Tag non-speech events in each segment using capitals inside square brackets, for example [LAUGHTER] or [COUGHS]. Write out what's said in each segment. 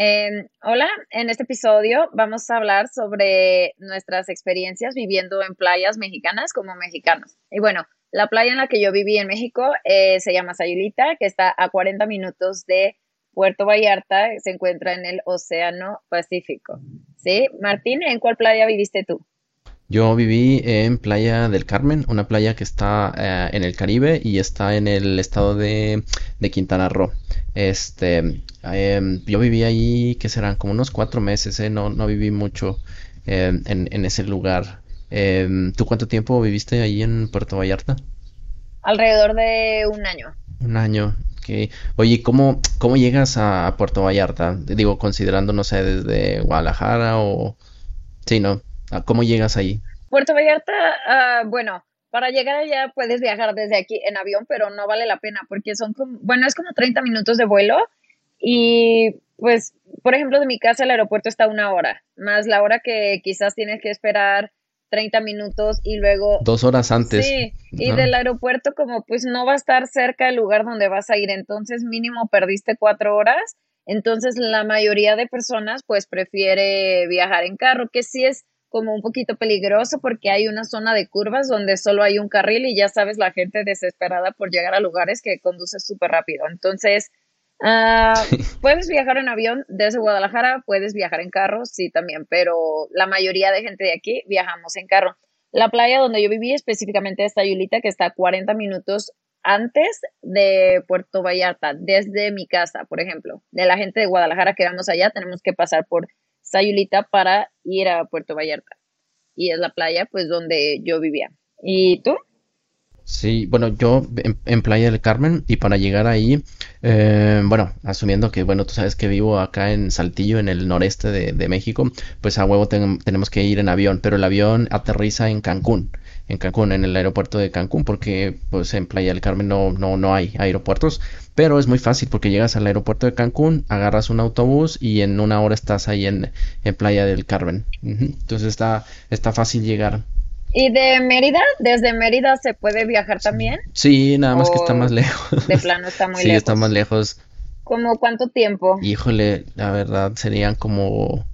Em, hola, en este episodio vamos a hablar sobre nuestras experiencias viviendo en playas mexicanas como mexicanos. Y bueno, la playa en la que yo viví en México eh, se llama Sayulita, que está a 40 minutos de Puerto Vallarta, se encuentra en el Océano Pacífico. ¿Sí? Martín, ¿en cuál playa viviste tú? Yo viví en Playa del Carmen, una playa que está eh, en el Caribe y está en el estado de, Quintana Roo. Este, em, yo viví ahí, que serán como unos cuatro meses, eh, no, no viví mucho em, en, ese lugar. Em, ¿Tú cuánto tiempo viviste ahí en Puerto Vallarta? Alrededor de un año. Un año. Okay. Oye, ¿cómo, ¿cómo llegas a Puerto Vallarta? Digo, considerando, no sé, desde Guadalajara o... Sí, ¿no? ¿Cómo llegas ahí? Puerto Vallarta, ah, bueno, para llegar allá puedes viajar desde aquí en avión, pero no vale la pena porque son como, bueno, es como 30 minutos de vuelo y pues, por ejemplo, de mi casa al aeropuerto está una hora, más la hora que quizás tienes que esperar 30 minutos y luego... Dos horas antes. Sí, y del aeropuerto como pues no va a estar cerca del lugar donde vas a ir, entonces mínimo perdiste cuatro horas, entonces la mayoría de personas pues prefiere viajar en carro, que sí es como un poquito peligroso porque hay una zona de curvas donde solo hay un carril y ya sabes la gente desesperada por llegar a lugares que conduce súper rápido. Entonces, ah, [LAUGHS] puedes viajar en avión desde Guadalajara, puedes viajar en carro, sí también, pero la mayoría de gente de aquí viajamos en carro. La playa donde yo viví específicamente está Yulita, que está a 40 minutos antes de Puerto Vallarta, desde mi casa, por ejemplo. De la gente de Guadalajara que vamos allá, tenemos que pasar por Sayulita para ir a Puerto Vallarta. Y es la playa, pues, donde yo vivía. ¿Y tú? Sí, bueno, yo en, Playa del Carmen y para llegar ahí, eh, bueno, asumiendo que, bueno, tú sabes que vivo acá en Saltillo, en el noreste de, México, pues a huevo tenemos que ir en avión, pero el avión aterriza en Cancún en Cancún, en el aeropuerto de Cancún, porque pues en Playa del Carmen no, no, no hay aeropuertos, pero es muy fácil porque llegas al aeropuerto de Cancún, agarras un autobús y en una hora estás ahí en, Playa del Carmen. Entonces está, está fácil llegar. ¿Y de Mérida? ¿Desde Mérida se puede viajar también? Sí, nada más que está más lejos. De plano está [LAUGHS] muy lejos. Sí, está más lejos. ¿Cómo cuánto tiempo? Híjole, la verdad serían como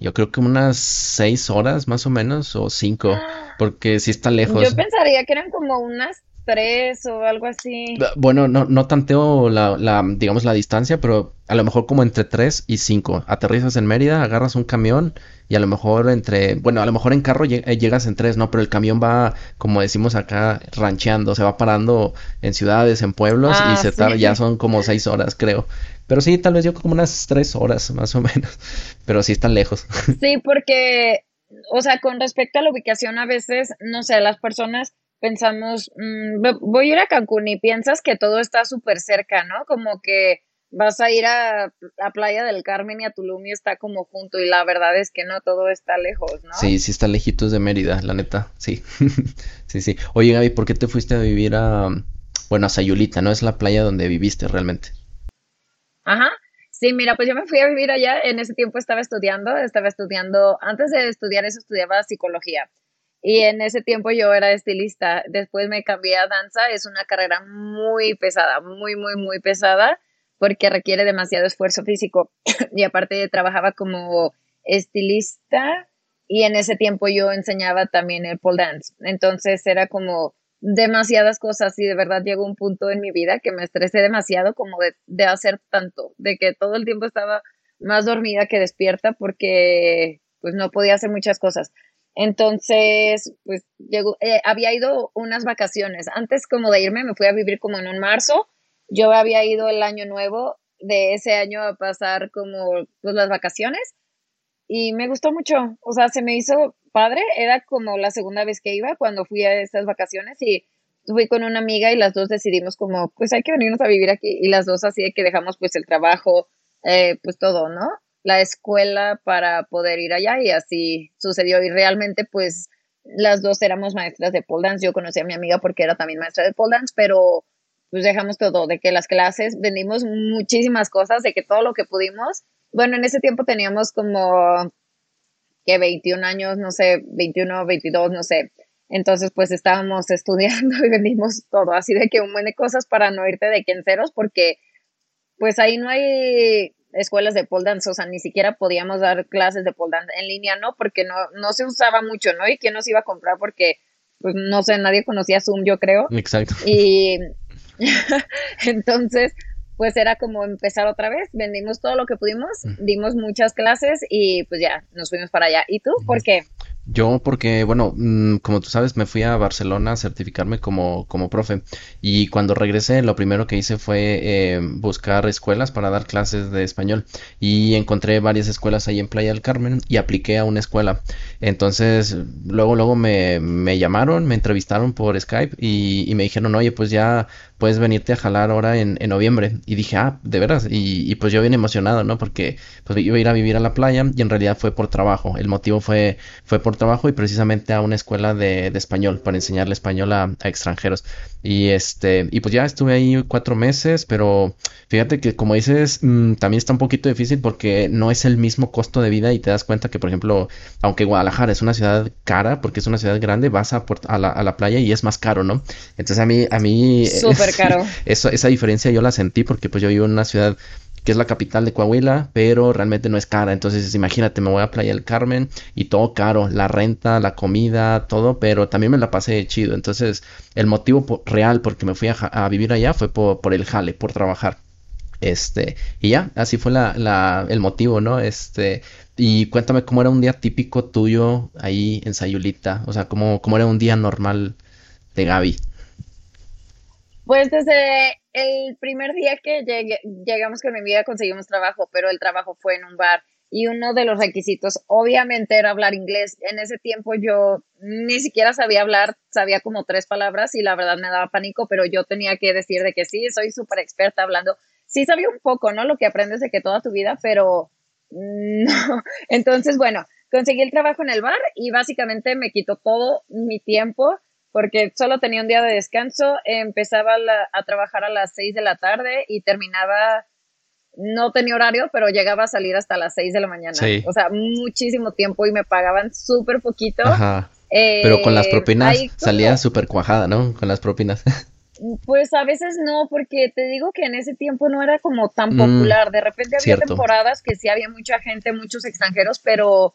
yo creo que unas seis horas más o menos, o cinco, porque sí está lejos. Yo pensaría que eran como unas tres o algo así. Bueno, no, no tanteo la, la, digamos, la distancia, pero a lo mejor como entre tres y cinco. Aterrizas en Mérida, agarras un camión y a lo mejor entre, bueno, a lo mejor en carro eh, llegas en tres, ¿no? Pero el camión va, como decimos acá, rancheando, se va parando en ciudades, en pueblos y ah, se ya son como seis horas, creo. Pero sí, tal vez yo como unas tres horas más o menos. [LAUGHS] Pero sí están lejos. Sí, porque, o sea, con respecto a la ubicación, a veces, no sé, las personas pensamos, mm, voy a ir a Cancún y piensas que todo está súper cerca, ¿no? Como que vas a ir a la playa del Carmen y a Tulum y está como junto y la verdad es que no, todo está lejos, ¿no? Sí, sí está lejitos de Mérida, la neta, sí. [LAUGHS] sí, sí. Oye, Gaby, ¿por qué te fuiste a vivir a, bueno, a Sayulita, no es la playa donde viviste realmente? Ajá. Sí, mira, pues yo me fui a vivir allá, en ese tiempo estaba estudiando, estaba estudiando, antes de estudiar eso estudiaba psicología. Y en ese tiempo yo era estilista, después me cambié a danza, es una carrera muy pesada, muy, muy, muy pesada porque requiere demasiado esfuerzo físico. [COUGHS] Y aparte trabajaba como estilista y en ese tiempo yo enseñaba también el pole dance, entonces era como demasiadas cosas y de verdad llegó un punto en mi vida que me estresé demasiado como de, de hacer tanto, de que todo el tiempo estaba más dormida que despierta porque pues no podía hacer muchas cosas. Entonces, pues llegó, eh, había ido unas vacaciones. Antes como de irme, me fui a vivir como en un marzo. Yo había ido el año nuevo de ese año a pasar como pues las vacaciones y me gustó mucho. O sea, se me hizo padre, era como la segunda vez que iba cuando fui a estas vacaciones y fui con una amiga y las dos decidimos como, pues hay que venirnos a vivir aquí y las dos así de que dejamos pues el trabajo, eh, pues todo, ¿no? La escuela para poder ir allá y así sucedió y realmente pues las dos éramos maestras de pole dance, yo conocí a mi amiga porque era también maestra de pole dance, pero pues dejamos todo, de que las clases vendimos muchísimas cosas, de que todo lo que pudimos, bueno, en ese tiempo teníamos como que 21 años, no sé, 21, 22, no sé. Entonces, pues estábamos [LAUGHS] estudiando y vendimos todo, así de que un buen de cosas para no irte de quinceros, porque pues ahí no hay escuelas de pole dance, o sea, ni siquiera podíamos dar clases de pole dance en línea, ¿no? Porque no, no se usaba mucho, ¿no? ¿Y quién nos iba a comprar? Porque, pues, no sé, nadie conocía Zoom, yo creo. Exacto. Y [LAUGHS] entonces, pues era como empezar otra vez, vendimos todo lo que pudimos, dimos muchas clases y pues ya, nos fuimos para allá. ¿Y tú? ¿Por qué? Yo porque, bueno, mm, como tú sabes, me fui a Barcelona a certificarme como, como profe y cuando regresé lo primero que hice fue eh, buscar escuelas para dar clases de español y encontré varias escuelas ahí en Playa del Carmen y apliqué a una escuela. Entonces, luego, luego me, me llamaron, me entrevistaron por Skype y, y, me dijeron, oye, pues ya puedes venirte a jalar ahora en, en noviembre. Y dije, ah, de veras. Y, y, pues yo bien emocionado, ¿no? Porque pues iba a ir a vivir a la playa y en realidad fue por trabajo. El motivo fue, fue por trabajo y precisamente a una escuela de, de español, para enseñarle español a, extranjeros. Y este, y pues ya estuve ahí cuatro meses, pero fíjate que como dices, mmm, también está un poquito difícil porque no es el mismo costo de vida y te das cuenta que, por ejemplo, aunque Guadalajara es una ciudad cara, porque es una ciudad grande, vas a, a, la, a la playa y es más caro, ¿no? Entonces a mí, a mí... Súper caro. [LAUGHS] Esa diferencia yo la sentí porque pues yo vivo en una ciudad que es la capital de Coahuila, pero realmente no es cara. Entonces, imagínate, me voy a Playa del Carmen y todo caro, la renta, la comida, todo, pero también me la pasé chido. Entonces, el motivo por, real por que me fui a, a vivir allá fue por, por, el jale, por trabajar. Este, y ya, así fue la, la, el motivo, ¿no? Este, y cuéntame cómo era un día típico tuyo ahí en Sayulita, o sea, cómo, cómo era un día normal de Gaby. Pues desde el primer día que llegué, llegamos con mi amiga conseguimos trabajo, pero el trabajo fue en un bar y uno de los requisitos obviamente era hablar inglés. En ese tiempo yo ni siquiera sabía hablar, sabía como tres palabras y la verdad me daba pánico, pero yo tenía que decir de que sí, soy súper experta hablando. Sí sabía un poco, ¿no? Lo que aprendes de que toda tu vida, pero [LAUGHS] no. Entonces, bueno, conseguí el trabajo en el bar y básicamente me quitó todo mi tiempo porque solo tenía un día de descanso, empezaba la, a trabajar a las 6 de la tarde y terminaba, no tenía horario, pero llegaba a salir hasta las 6 de la mañana. Sí. O sea, muchísimo tiempo y me pagaban súper poquito. Ajá. Eh, pero con las propinas salía súper cuajada, ¿no? Con las propinas. [LAUGHS] Pues a veces no, porque te digo que en ese tiempo no era como tan popular. De repente había cierto. temporadas que sí había mucha gente, muchos extranjeros, pero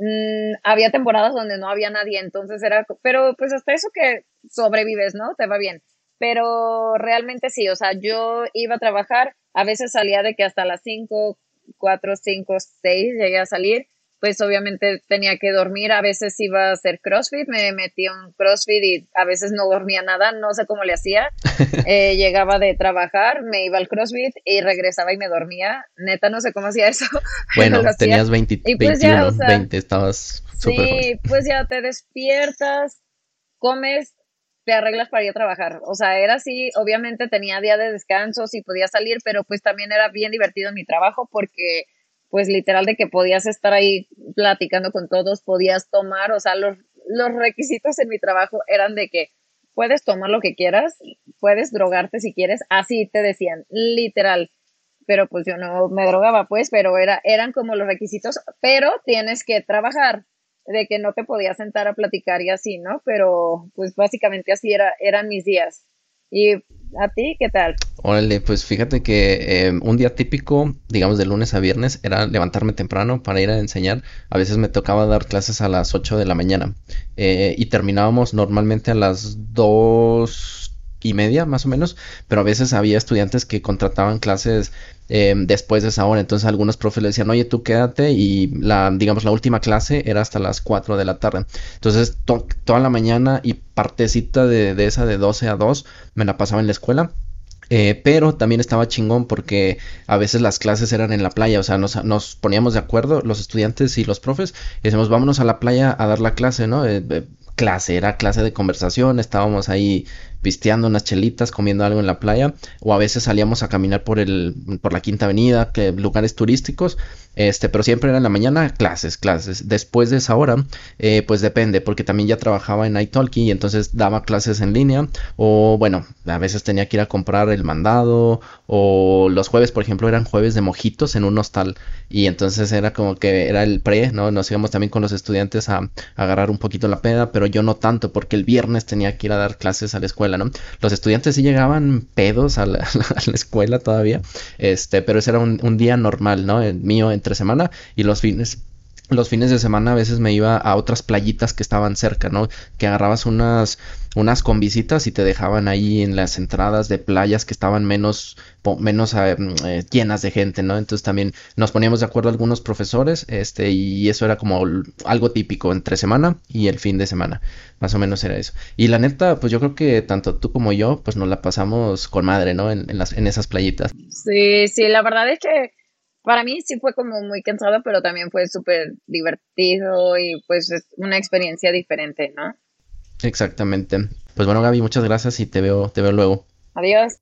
mmm, había temporadas donde no había nadie, entonces era, pero pues hasta eso que sobrevives, ¿no? Te va bien. Pero realmente sí, o sea, yo iba a trabajar, a veces salía de que hasta las 5, 4, 5, 6 llegué a salir, pues obviamente tenía que dormir, a veces iba a hacer CrossFit, me metía un CrossFit y a veces no dormía nada, no sé cómo le hacía, [LAUGHS] eh, llegaba de trabajar, me iba al CrossFit y regresaba y me dormía, neta no sé cómo hacía eso. [LAUGHS] Bueno, tenías 20, y pues 21, ya, o sea, 20, estabas súper Sí, pues ya te despiertas, comes, te arreglas para ir a trabajar. O sea, era así, obviamente tenía día de descanso, sí podía salir, pero pues también era bien divertido en mi trabajo porque pues literal de que podías estar ahí platicando con todos, podías tomar, o sea, los, los requisitos en mi trabajo eran de que puedes tomar lo que quieras, puedes drogarte si quieres, así te decían, literal. Pero pues yo no me drogaba, pues, pero era, eran como los requisitos, pero tienes que trabajar, de que no te podías sentar a platicar y así, ¿no? Pero pues básicamente así era, eran mis días. Y ¿A ti qué tal? Órale, pues fíjate que eh, un día típico, digamos de lunes a viernes, era levantarme temprano para ir a enseñar. A veces me tocaba dar clases a las 8 de la mañana eh, y terminábamos normalmente a las 2 y media más o menos, pero a veces había estudiantes que contrataban clases eh, después de esa hora. Entonces algunos profes le decían, oye, tú quédate y la, digamos, la última clase era hasta las 4 de la tarde. Entonces to toda la mañana y partecita de, de, esa de 12 a 2 me la pasaba en la escuela. Eh, pero también estaba chingón porque a veces las clases eran en la playa, o sea, nos, nos poníamos de acuerdo los estudiantes y los profes y decíamos, vámonos a la playa a dar la clase, ¿no? Eh, eh clase, era clase de conversación, estábamos ahí pisteando unas chelitas, comiendo algo en la playa, o a veces salíamos a caminar por el, por la Quinta Avenida, que lugares turísticos, este, pero siempre era en la mañana clases, clases. Después de esa hora, eh, pues depende, porque también ya trabajaba en iTalki y entonces daba clases en línea, o bueno, a veces tenía que ir a comprar el mandado, o los jueves, por ejemplo, eran jueves de mojitos en un hostal, y entonces era como que era el pre, ¿no? Nos íbamos también con los estudiantes a, a agarrar un poquito la peda, pero yo no tanto, porque el viernes tenía que ir a dar clases a la escuela Los estudiantes sí llegaban pedos [LAUGHS] a la, escuela todavía, este, pero ese era un, un día normal, ¿no? El mío entre semana y los fines los fines de semana a veces me iba a otras playitas que estaban cerca, ¿no? Que agarrabas unas, unas con visitas y te dejaban ahí en las entradas de playas que estaban menos, menos eh, eh, llenas de gente, ¿no? Entonces también nos poníamos de acuerdo algunos profesores, este, y eso era como algo típico entre semana y el fin de semana, más o menos era eso. Y la neta, pues yo creo que tanto tú como yo, pues nos la pasamos con madre, ¿no? En, en, las, en esas playitas. Sí, sí, la verdad es que para mí sí fue como muy cansado, pero también fue súper divertido y pues es una experiencia diferente, ¿no? Exactamente. Pues bueno, Gaby, muchas gracias y te veo, te veo luego. Adiós.